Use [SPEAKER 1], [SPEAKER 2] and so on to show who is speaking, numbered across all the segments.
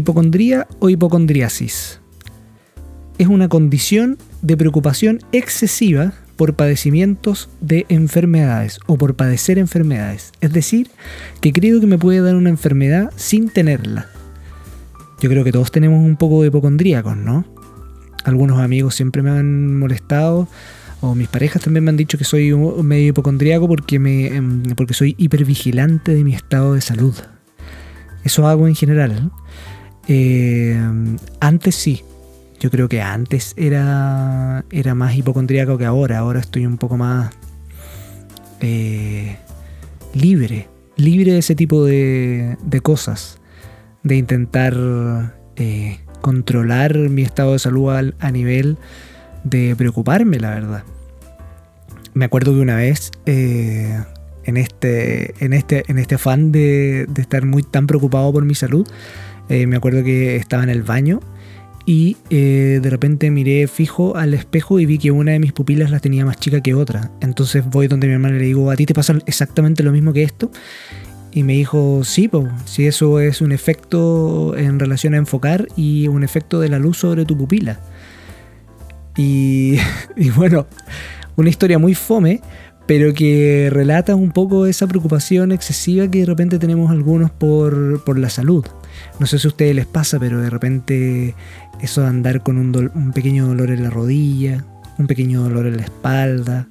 [SPEAKER 1] ¿Hipocondría o hipocondriasis? Es una condición de preocupación excesiva por padecimientos de enfermedades o por padecer enfermedades. Es decir, que creo que me puede dar una enfermedad sin tenerla. Yo creo que todos tenemos un poco de hipocondríacos, ¿no? Algunos amigos siempre me han molestado o mis parejas también me han dicho que soy medio hipocondríaco porque, me, em, porque soy hipervigilante de mi estado de salud. Eso hago en general. Eh, antes sí. Yo creo que antes era, era más hipocondríaco que ahora. Ahora estoy un poco más eh, libre. Libre de ese tipo de, cosas. De intentar eh, controlar mi estado de salud a nivel de preocuparme, la verdad. Me acuerdo que una vez, en, este, en, este, en este afán de, estar muy tan preocupado por mi salud, eh, me acuerdo que estaba en el baño y eh, de repente miré fijo al espejo y vi que una de mis pupilas las tenía más chica que otra. Entonces voy donde mi hermana y le digo, ¿a ti te pasa exactamente lo mismo que esto? Y me dijo, sí, si eso es un efecto en relación a enfocar y un efecto de la luz sobre tu pupila. Y, bueno, una historia muy fome, pero que relata un poco esa preocupación excesiva que de repente tenemos algunos por, la salud. No sé si a ustedes les pasa, pero de repente eso de andar con un, pequeño dolor en la rodilla, un pequeño dolor en la espalda,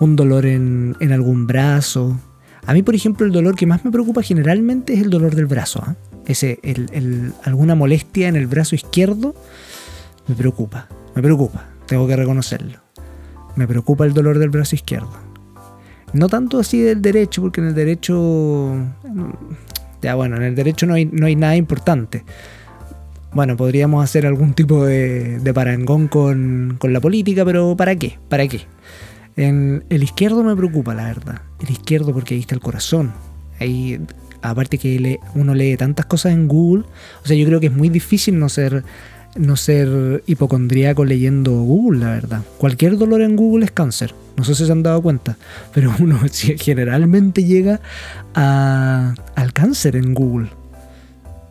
[SPEAKER 1] un dolor en, algún brazo. A mí, por ejemplo, el dolor que más me preocupa generalmente es el dolor del brazo. ¿ah? Ese, alguna molestia en el brazo izquierdo me preocupa. Me preocupa, tengo que reconocerlo. Me preocupa el dolor del brazo izquierdo. No tanto así del derecho, porque en el derecho... Ya bueno, en el derecho no hay, no hay nada importante. Bueno, podríamos hacer algún tipo de, parangón con, la política, pero ¿para qué? ¿Para qué? En el izquierdo me preocupa, la verdad. El izquierdo porque ahí está el corazón. Ahí, aparte que uno lee tantas cosas en Google, o sea, yo creo que es muy difícil no ser no ser hipocondríaco leyendo Google, la verdad. Cualquier dolor en Google es cáncer. No sé si se han dado cuenta, pero uno generalmente llega al cáncer en Google.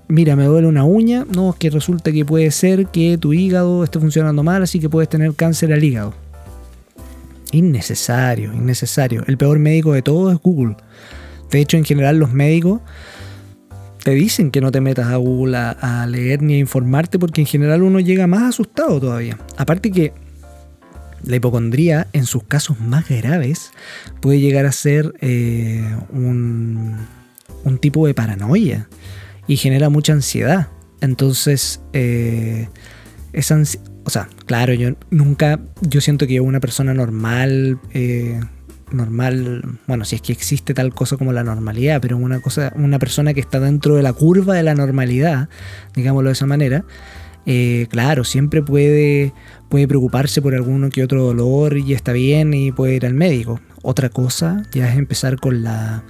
[SPEAKER 1] Mira, me duele una uña. No, es que resulta que puede ser que tu hígado esté funcionando mal, así que puedes tener cáncer al hígado. Innecesario, innecesario. El peor médico de todos es Google. De hecho, en general los médicos te dicen que no te metas a Google a, leer ni a informarte porque en general uno llega más asustado todavía. Aparte que la hipocondría en sus casos más graves puede llegar a ser eh, un, tipo de paranoia y genera mucha ansiedad. Entonces, eh, esa o sea, claro, yo nunca, yo siento que una persona normal... Eh, normal, bueno, si es que existe tal cosa como la normalidad, pero una cosa, una persona que está dentro de la curva de la normalidad, digámoslo de esa manera, eh, claro, siempre puede, puede preocuparse por alguno que otro dolor y está bien y puede ir al médico. Otra cosa ya es empezar con la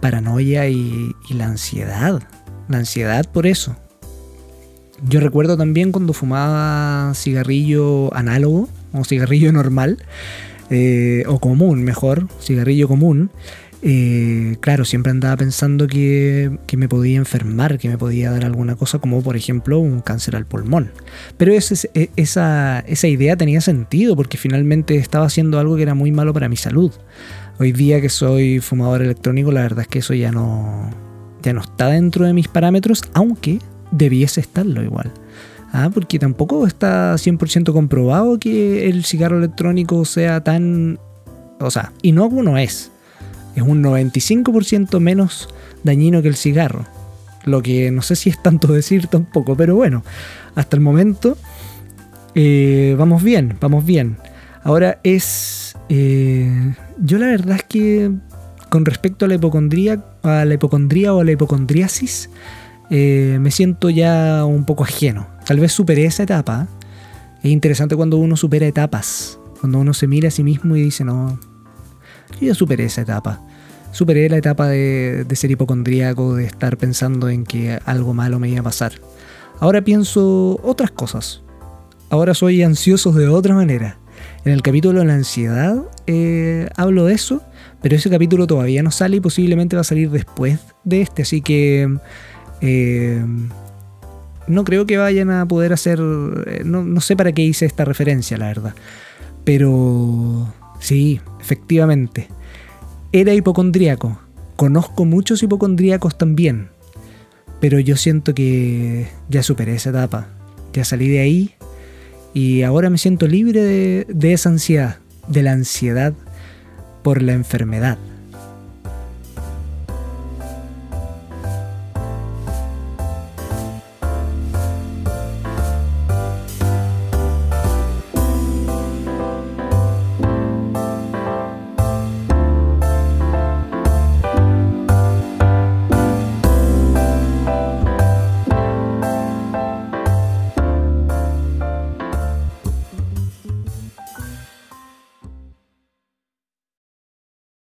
[SPEAKER 1] paranoia y, y la ansiedad. La ansiedad por eso. Yo recuerdo también cuando fumaba cigarrillo análogo o cigarrillo normal, eh, o común, mejor, cigarrillo común, eh, claro, siempre andaba pensando que, me podía enfermar, que me podía dar alguna cosa, como por ejemplo un cáncer al pulmón. Pero e, esa, esa idea tenía sentido, porque finalmente estaba haciendo algo que era muy malo para mi salud. Hoy día que soy fumador electrónico, la verdad es que eso ya no, ya no está dentro de mis parámetros, aunque debiese estarlo igual. Ah, porque tampoco está 100% comprobado que el cigarro electrónico sea tan... O sea, inocuo no es. Es un 95% menos dañino que el cigarro. Lo que no sé si es tanto decir tampoco, pero bueno, hasta el momento eh, vamos bien, vamos bien. Ahora es... Eh, yo la verdad es que con respecto a la hipocondría, a la hipocondría o a la hipocondriasis, eh, me siento ya un poco ajeno. Tal vez superé esa etapa. Es interesante cuando uno supera etapas. Cuando uno se mira a sí mismo y dice, no, yo ya superé esa etapa. Superé la etapa de, ser hipocondríaco, de estar pensando en que algo malo me iba a pasar. Ahora pienso otras cosas. Ahora soy ansioso de otra manera. En el capítulo de la ansiedad eh, hablo de eso, pero ese capítulo todavía no sale y posiblemente va a salir después de este, así que eh, no creo que vayan a poder hacer, eh, no, no sé para qué hice esta referencia, la verdad. Pero sí, efectivamente. Era hipocondríaco. Conozco muchos hipocondríacos también. Pero yo siento que ya superé esa etapa. Ya salí de ahí. Y ahora me siento libre de, de esa ansiedad. De la ansiedad por la enfermedad.